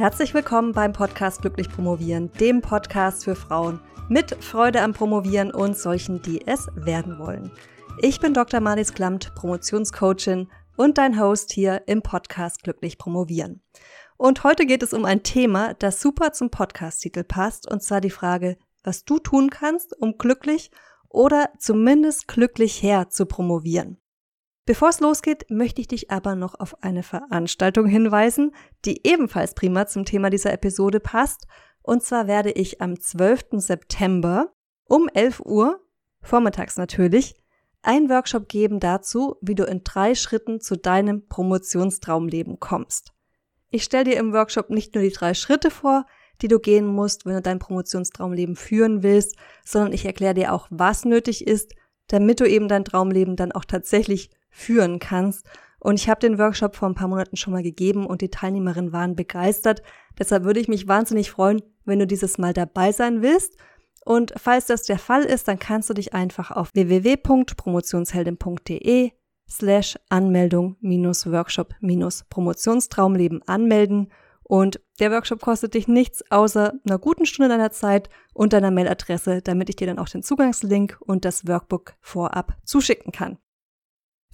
Herzlich willkommen beim Podcast Glücklich Promovieren, dem Podcast für Frauen mit Freude am Promovieren und solchen, die es werden wollen. Ich bin Dr. Marlies Klamt, Promotionscoachin und dein Host hier im Podcast Glücklich Promovieren. Und heute geht es um ein Thema, das super zum Podcast-Titel passt, und zwar die Frage, was du tun kannst, um glücklich oder zumindest glücklich her zu promovieren. Bevor es losgeht, möchte ich dich aber noch auf eine Veranstaltung hinweisen, die ebenfalls prima zum Thema dieser Episode passt. Und zwar werde ich am 12. September um 11 Uhr, vormittags natürlich, einen Workshop geben dazu, wie du in drei Schritten zu deinem Promotionstraumleben kommst. Ich stelle dir im Workshop nicht nur die drei Schritte vor, die du gehen musst, wenn du dein Promotionstraumleben führen willst, sondern ich erkläre dir auch, was nötig ist, damit du eben dein Traumleben dann auch tatsächlich führen kannst. Und ich habe den Workshop vor ein paar Monaten schon mal gegeben und die Teilnehmerinnen waren begeistert. Deshalb würde ich mich wahnsinnig freuen, wenn du dieses Mal dabei sein willst. Und falls das der Fall ist, dann kannst du dich einfach auf www.promotionsheldin.de slash Anmeldung minus Workshop minus Promotionstraumleben anmelden. Und der Workshop kostet dich nichts außer einer guten Stunde deiner Zeit und deiner Mailadresse, damit ich dir dann auch den Zugangslink und das Workbook vorab zuschicken kann.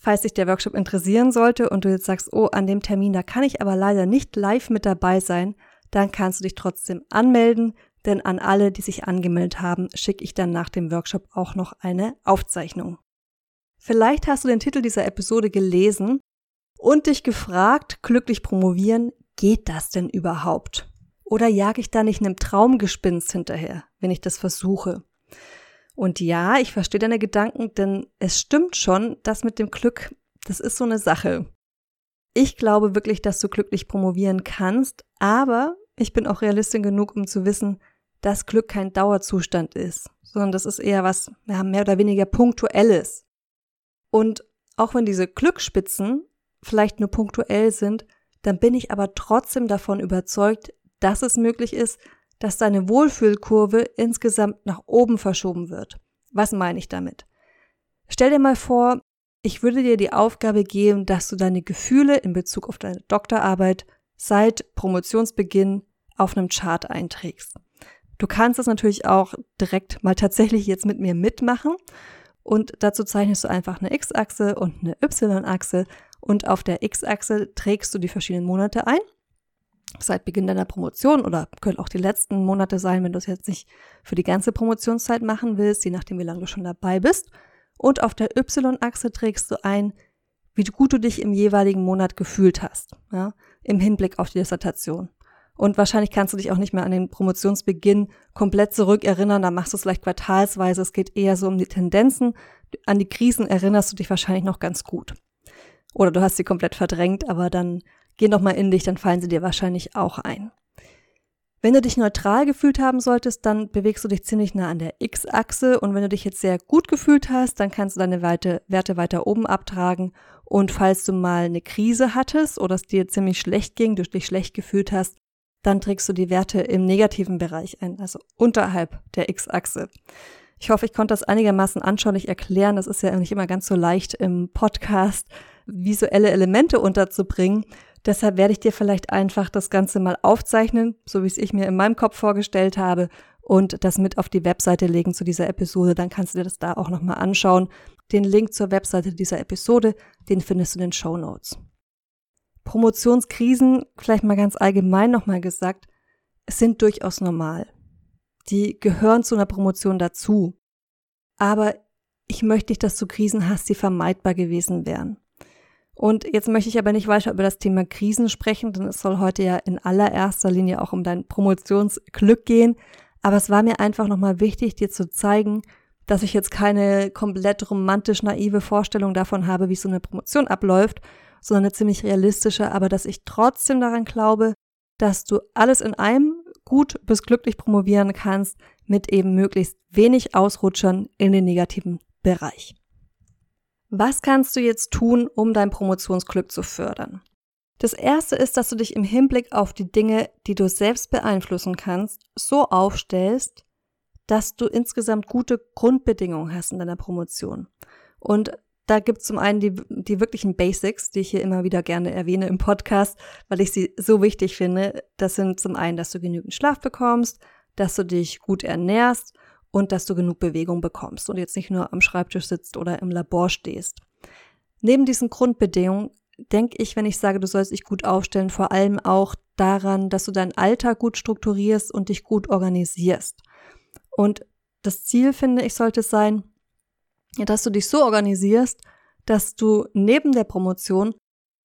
Falls dich der Workshop interessieren sollte und du jetzt sagst, oh, an dem Termin, da kann ich aber leider nicht live mit dabei sein, dann kannst du dich trotzdem anmelden, denn an alle, die sich angemeldet haben, schicke ich dann nach dem Workshop auch noch eine Aufzeichnung. Vielleicht hast du den Titel dieser Episode gelesen und dich gefragt, glücklich promovieren, geht das denn überhaupt? Oder jage ich da nicht einem Traumgespinst hinterher, wenn ich das versuche? Und ja, ich verstehe deine Gedanken, denn es stimmt schon, dass mit dem Glück, das ist so eine Sache. Ich glaube wirklich, dass du glücklich promovieren kannst, aber ich bin auch realistin genug, um zu wissen, dass Glück kein Dauerzustand ist, sondern das ist eher was ja, mehr oder weniger punktuelles. Und auch wenn diese Glücksspitzen vielleicht nur punktuell sind, dann bin ich aber trotzdem davon überzeugt, dass es möglich ist, dass deine Wohlfühlkurve insgesamt nach oben verschoben wird. Was meine ich damit? Stell dir mal vor, ich würde dir die Aufgabe geben, dass du deine Gefühle in Bezug auf deine Doktorarbeit seit Promotionsbeginn auf einem Chart einträgst. Du kannst das natürlich auch direkt mal tatsächlich jetzt mit mir mitmachen und dazu zeichnest du einfach eine X-Achse und eine Y-Achse und auf der X-Achse trägst du die verschiedenen Monate ein seit Beginn deiner Promotion oder können auch die letzten Monate sein, wenn du es jetzt nicht für die ganze Promotionszeit machen willst, je nachdem, wie lange du schon dabei bist. Und auf der Y-Achse trägst du ein, wie gut du dich im jeweiligen Monat gefühlt hast, ja, im Hinblick auf die Dissertation. Und wahrscheinlich kannst du dich auch nicht mehr an den Promotionsbeginn komplett zurückerinnern, da machst du es vielleicht quartalsweise, es geht eher so um die Tendenzen. An die Krisen erinnerst du dich wahrscheinlich noch ganz gut. Oder du hast sie komplett verdrängt, aber dann Geh noch mal in dich, dann fallen sie dir wahrscheinlich auch ein. Wenn du dich neutral gefühlt haben solltest, dann bewegst du dich ziemlich nah an der X-Achse und wenn du dich jetzt sehr gut gefühlt hast, dann kannst du deine Werte, Werte weiter oben abtragen und falls du mal eine Krise hattest oder es dir ziemlich schlecht ging, du dich schlecht gefühlt hast, dann trägst du die Werte im negativen Bereich ein, also unterhalb der X-Achse. Ich hoffe, ich konnte das einigermaßen anschaulich erklären. Das ist ja nicht immer ganz so leicht im Podcast visuelle Elemente unterzubringen. Deshalb werde ich dir vielleicht einfach das Ganze mal aufzeichnen, so wie es ich mir in meinem Kopf vorgestellt habe und das mit auf die Webseite legen zu dieser Episode. Dann kannst du dir das da auch nochmal anschauen. Den Link zur Webseite dieser Episode, den findest du in den Show Notes. Promotionskrisen, vielleicht mal ganz allgemein nochmal gesagt, sind durchaus normal. Die gehören zu einer Promotion dazu. Aber ich möchte nicht, dass du Krisen hast, die vermeidbar gewesen wären. Und jetzt möchte ich aber nicht weiter über das Thema Krisen sprechen, denn es soll heute ja in allererster Linie auch um dein Promotionsglück gehen. Aber es war mir einfach nochmal wichtig, dir zu zeigen, dass ich jetzt keine komplett romantisch naive Vorstellung davon habe, wie so eine Promotion abläuft, sondern eine ziemlich realistische, aber dass ich trotzdem daran glaube, dass du alles in einem gut bis glücklich promovieren kannst mit eben möglichst wenig Ausrutschern in den negativen Bereich. Was kannst du jetzt tun, um dein Promotionsglück zu fördern? Das erste ist, dass du dich im Hinblick auf die Dinge, die du selbst beeinflussen kannst, so aufstellst, dass du insgesamt gute Grundbedingungen hast in deiner Promotion. Und da gibt es zum einen die, die wirklichen Basics, die ich hier immer wieder gerne erwähne im Podcast, weil ich sie so wichtig finde. Das sind zum einen, dass du genügend Schlaf bekommst, dass du dich gut ernährst und dass du genug Bewegung bekommst und jetzt nicht nur am Schreibtisch sitzt oder im Labor stehst. Neben diesen Grundbedingungen denke ich, wenn ich sage, du sollst dich gut aufstellen, vor allem auch daran, dass du deinen Alltag gut strukturierst und dich gut organisierst. Und das Ziel, finde ich, sollte sein, dass du dich so organisierst, dass du neben der Promotion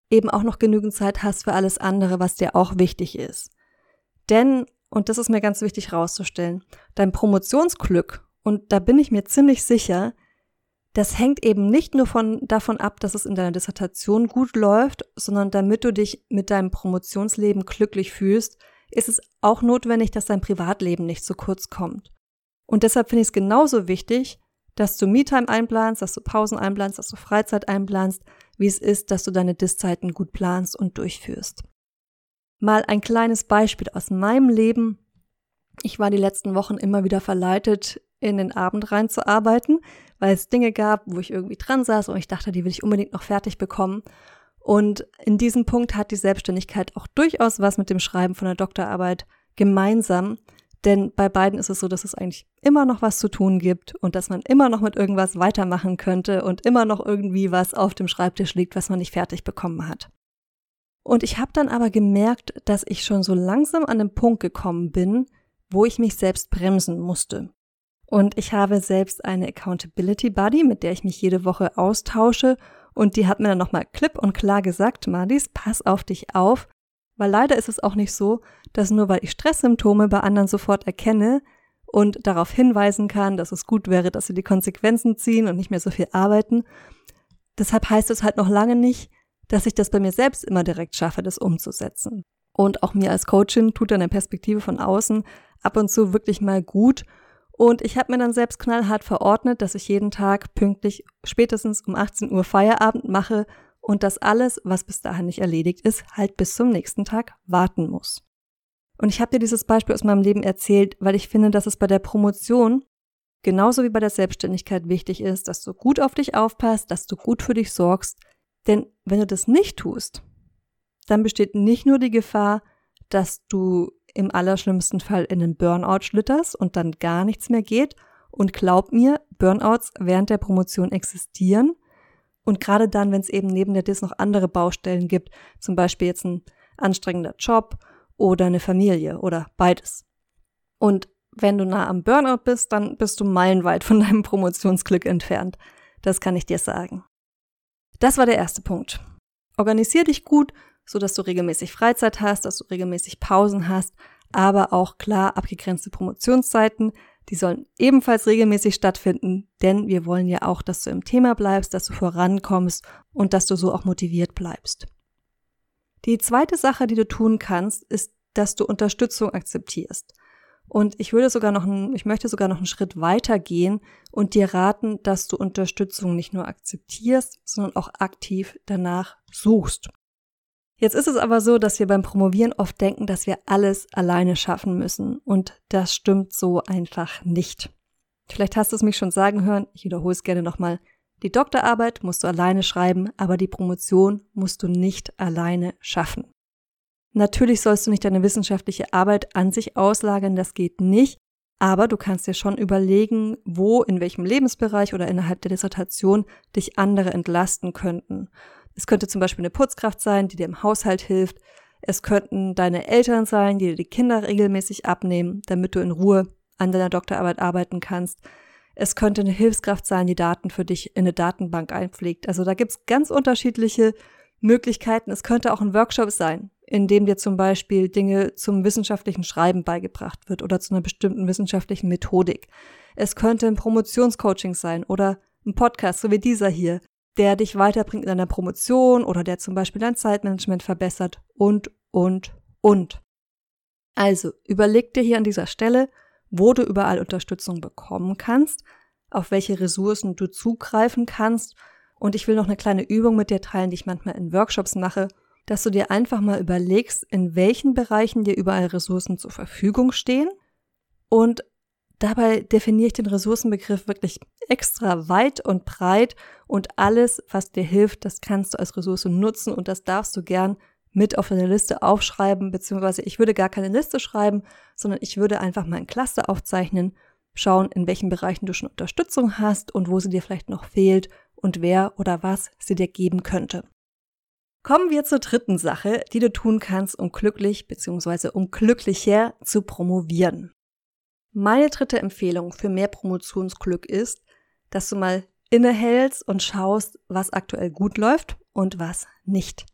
eben auch noch genügend Zeit hast für alles andere, was dir auch wichtig ist. Denn, und das ist mir ganz wichtig herauszustellen, dein Promotionsglück, und da bin ich mir ziemlich sicher, das hängt eben nicht nur von, davon ab, dass es in deiner Dissertation gut läuft, sondern damit du dich mit deinem Promotionsleben glücklich fühlst, ist es auch notwendig, dass dein Privatleben nicht zu kurz kommt. Und deshalb finde ich es genauso wichtig, dass du Me-Time einplanst, dass du Pausen einplanst, dass du Freizeit einplanst, wie es ist, dass du deine Dis-Zeiten gut planst und durchführst. Mal ein kleines Beispiel aus meinem Leben. Ich war die letzten Wochen immer wieder verleitet, in den Abend reinzuarbeiten, weil es Dinge gab, wo ich irgendwie dran saß und ich dachte, die will ich unbedingt noch fertig bekommen. Und in diesem Punkt hat die Selbstständigkeit auch durchaus was mit dem Schreiben von der Doktorarbeit gemeinsam, denn bei beiden ist es so, dass es eigentlich immer noch was zu tun gibt und dass man immer noch mit irgendwas weitermachen könnte und immer noch irgendwie was auf dem Schreibtisch liegt, was man nicht fertig bekommen hat. Und ich habe dann aber gemerkt, dass ich schon so langsam an den Punkt gekommen bin, wo ich mich selbst bremsen musste. Und ich habe selbst eine Accountability Buddy, mit der ich mich jede Woche austausche. Und die hat mir dann nochmal klipp und klar gesagt, Marlies, pass auf dich auf, weil leider ist es auch nicht so, dass nur weil ich Stresssymptome bei anderen sofort erkenne und darauf hinweisen kann, dass es gut wäre, dass sie die Konsequenzen ziehen und nicht mehr so viel arbeiten. Deshalb heißt es halt noch lange nicht, dass ich das bei mir selbst immer direkt schaffe, das umzusetzen. Und auch mir als Coachin tut eine Perspektive von außen ab und zu wirklich mal gut. Und ich habe mir dann selbst knallhart verordnet, dass ich jeden Tag pünktlich spätestens um 18 Uhr Feierabend mache und dass alles, was bis dahin nicht erledigt ist, halt bis zum nächsten Tag warten muss. Und ich habe dir dieses Beispiel aus meinem Leben erzählt, weil ich finde, dass es bei der Promotion genauso wie bei der Selbstständigkeit wichtig ist, dass du gut auf dich aufpasst, dass du gut für dich sorgst. Denn wenn du das nicht tust, dann besteht nicht nur die Gefahr, dass du im allerschlimmsten Fall in einen Burnout schlitterst und dann gar nichts mehr geht. Und glaub mir, Burnouts während der Promotion existieren. Und gerade dann, wenn es eben neben der DIS noch andere Baustellen gibt, zum Beispiel jetzt ein anstrengender Job oder eine Familie oder beides. Und wenn du nah am Burnout bist, dann bist du meilenweit von deinem Promotionsglück entfernt. Das kann ich dir sagen. Das war der erste Punkt. Organisier dich gut, so dass du regelmäßig Freizeit hast, dass du regelmäßig Pausen hast, aber auch klar abgegrenzte Promotionszeiten, die sollen ebenfalls regelmäßig stattfinden, denn wir wollen ja auch, dass du im Thema bleibst, dass du vorankommst und dass du so auch motiviert bleibst. Die zweite Sache, die du tun kannst, ist, dass du Unterstützung akzeptierst. Und ich würde sogar noch einen, ich möchte sogar noch einen Schritt weiter gehen und dir raten, dass du Unterstützung nicht nur akzeptierst, sondern auch aktiv danach suchst. Jetzt ist es aber so, dass wir beim Promovieren oft denken, dass wir alles alleine schaffen müssen. Und das stimmt so einfach nicht. Vielleicht hast du es mich schon sagen hören, ich wiederhole es gerne nochmal. Die Doktorarbeit musst du alleine schreiben, aber die Promotion musst du nicht alleine schaffen. Natürlich sollst du nicht deine wissenschaftliche Arbeit an sich auslagern, das geht nicht, aber du kannst dir schon überlegen, wo, in welchem Lebensbereich oder innerhalb der Dissertation dich andere entlasten könnten. Es könnte zum Beispiel eine Putzkraft sein, die dir im Haushalt hilft. Es könnten deine Eltern sein, die dir die Kinder regelmäßig abnehmen, damit du in Ruhe an deiner Doktorarbeit arbeiten kannst. Es könnte eine Hilfskraft sein, die Daten für dich in eine Datenbank einpflegt. Also da gibt's ganz unterschiedliche Möglichkeiten. Es könnte auch ein Workshop sein, in dem dir zum Beispiel Dinge zum wissenschaftlichen Schreiben beigebracht wird oder zu einer bestimmten wissenschaftlichen Methodik. Es könnte ein Promotionscoaching sein oder ein Podcast, so wie dieser hier, der dich weiterbringt in deiner Promotion oder der zum Beispiel dein Zeitmanagement verbessert und, und, und. Also, überleg dir hier an dieser Stelle, wo du überall Unterstützung bekommen kannst, auf welche Ressourcen du zugreifen kannst. Und ich will noch eine kleine Übung mit dir teilen, die ich manchmal in Workshops mache, dass du dir einfach mal überlegst, in welchen Bereichen dir überall Ressourcen zur Verfügung stehen. Und dabei definiere ich den Ressourcenbegriff wirklich extra weit und breit. Und alles, was dir hilft, das kannst du als Ressource nutzen und das darfst du gern mit auf deine Liste aufschreiben, beziehungsweise ich würde gar keine Liste schreiben, sondern ich würde einfach mal ein Cluster aufzeichnen, schauen, in welchen Bereichen du schon Unterstützung hast und wo sie dir vielleicht noch fehlt und wer oder was sie dir geben könnte. Kommen wir zur dritten Sache, die du tun kannst, um glücklich bzw. um glücklicher zu promovieren. Meine dritte Empfehlung für mehr Promotionsglück ist, dass du mal innehältst und schaust, was aktuell gut läuft und was nicht.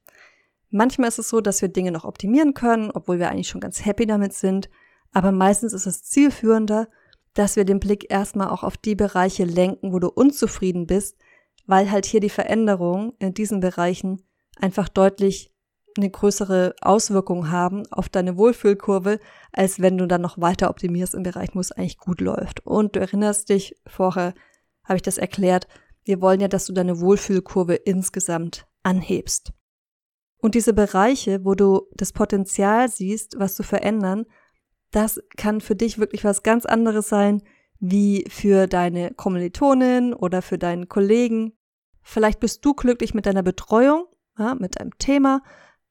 Manchmal ist es so, dass wir Dinge noch optimieren können, obwohl wir eigentlich schon ganz happy damit sind. Aber meistens ist es zielführender, dass wir den Blick erstmal auch auf die Bereiche lenken, wo du unzufrieden bist, weil halt hier die Veränderungen in diesen Bereichen einfach deutlich eine größere Auswirkung haben auf deine Wohlfühlkurve, als wenn du dann noch weiter optimierst im Bereich, wo es eigentlich gut läuft. Und du erinnerst dich, vorher habe ich das erklärt, wir wollen ja, dass du deine Wohlfühlkurve insgesamt anhebst. Und diese Bereiche, wo du das Potenzial siehst, was zu verändern, das kann für dich wirklich was ganz anderes sein, wie für deine Kommilitonin oder für deinen Kollegen. Vielleicht bist du glücklich mit deiner Betreuung, ja, mit deinem Thema,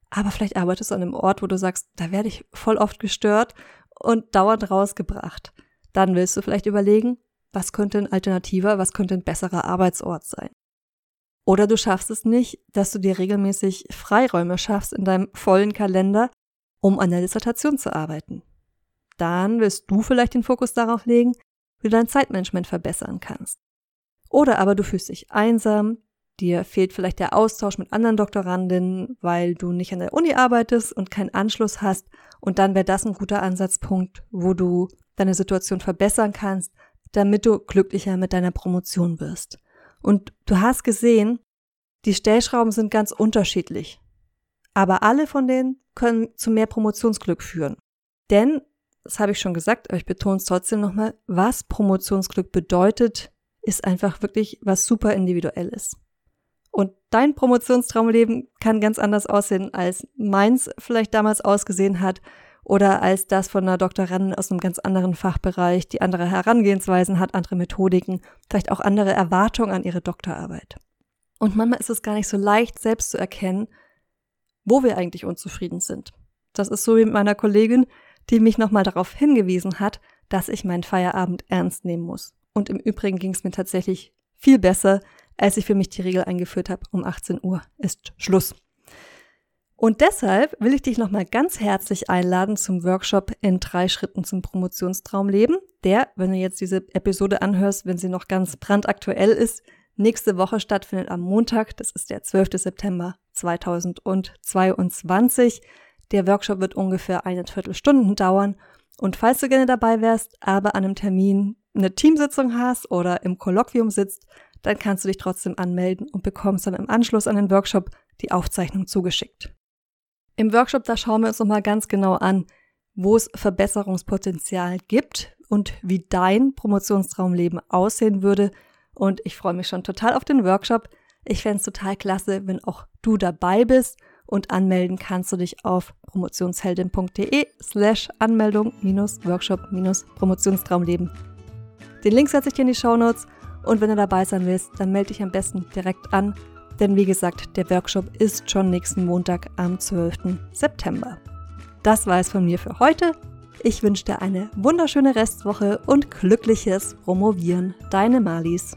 aber vielleicht arbeitest du an einem Ort, wo du sagst, da werde ich voll oft gestört und dauernd rausgebracht. Dann willst du vielleicht überlegen, was könnte ein alternativer, was könnte ein besserer Arbeitsort sein. Oder du schaffst es nicht, dass du dir regelmäßig Freiräume schaffst in deinem vollen Kalender, um an der Dissertation zu arbeiten. Dann wirst du vielleicht den Fokus darauf legen, wie du dein Zeitmanagement verbessern kannst. Oder aber du fühlst dich einsam, dir fehlt vielleicht der Austausch mit anderen Doktorandinnen, weil du nicht an der Uni arbeitest und keinen Anschluss hast. Und dann wäre das ein guter Ansatzpunkt, wo du deine Situation verbessern kannst, damit du glücklicher mit deiner Promotion wirst. Und du hast gesehen, die Stellschrauben sind ganz unterschiedlich. Aber alle von denen können zu mehr Promotionsglück führen. Denn, das habe ich schon gesagt, aber ich betone es trotzdem nochmal, was Promotionsglück bedeutet, ist einfach wirklich was super individuelles. Und dein Promotionstraumleben kann ganz anders aussehen, als meins vielleicht damals ausgesehen hat oder als das von einer Doktorandin aus einem ganz anderen Fachbereich, die andere Herangehensweisen hat, andere Methodiken, vielleicht auch andere Erwartungen an ihre Doktorarbeit. Und manchmal ist es gar nicht so leicht, selbst zu erkennen, wo wir eigentlich unzufrieden sind. Das ist so wie mit meiner Kollegin, die mich nochmal darauf hingewiesen hat, dass ich meinen Feierabend ernst nehmen muss. Und im Übrigen ging es mir tatsächlich viel besser, als ich für mich die Regel eingeführt habe, um 18 Uhr ist Schluss. Und deshalb will ich dich nochmal ganz herzlich einladen zum Workshop in drei Schritten zum Promotionstraumleben, der, wenn du jetzt diese Episode anhörst, wenn sie noch ganz brandaktuell ist, nächste Woche stattfindet am Montag. Das ist der 12. September 2022. Der Workshop wird ungefähr eine Viertelstunde dauern. Und falls du gerne dabei wärst, aber an einem Termin eine Teamsitzung hast oder im Kolloquium sitzt, dann kannst du dich trotzdem anmelden und bekommst dann im Anschluss an den Workshop die Aufzeichnung zugeschickt. Im Workshop, da schauen wir uns nochmal ganz genau an, wo es Verbesserungspotenzial gibt und wie dein Promotionstraumleben aussehen würde. Und ich freue mich schon total auf den Workshop. Ich fände es total klasse, wenn auch du dabei bist und anmelden kannst du dich auf promotionsheldin.de slash Anmeldung minus Workshop minus Promotionstraumleben. Den Link setze ich dir in die Show Notes und wenn du dabei sein willst, dann melde dich am besten direkt an denn wie gesagt, der Workshop ist schon nächsten Montag am 12. September. Das war es von mir für heute. Ich wünsche dir eine wunderschöne Restwoche und glückliches Promovieren. Deine Malis.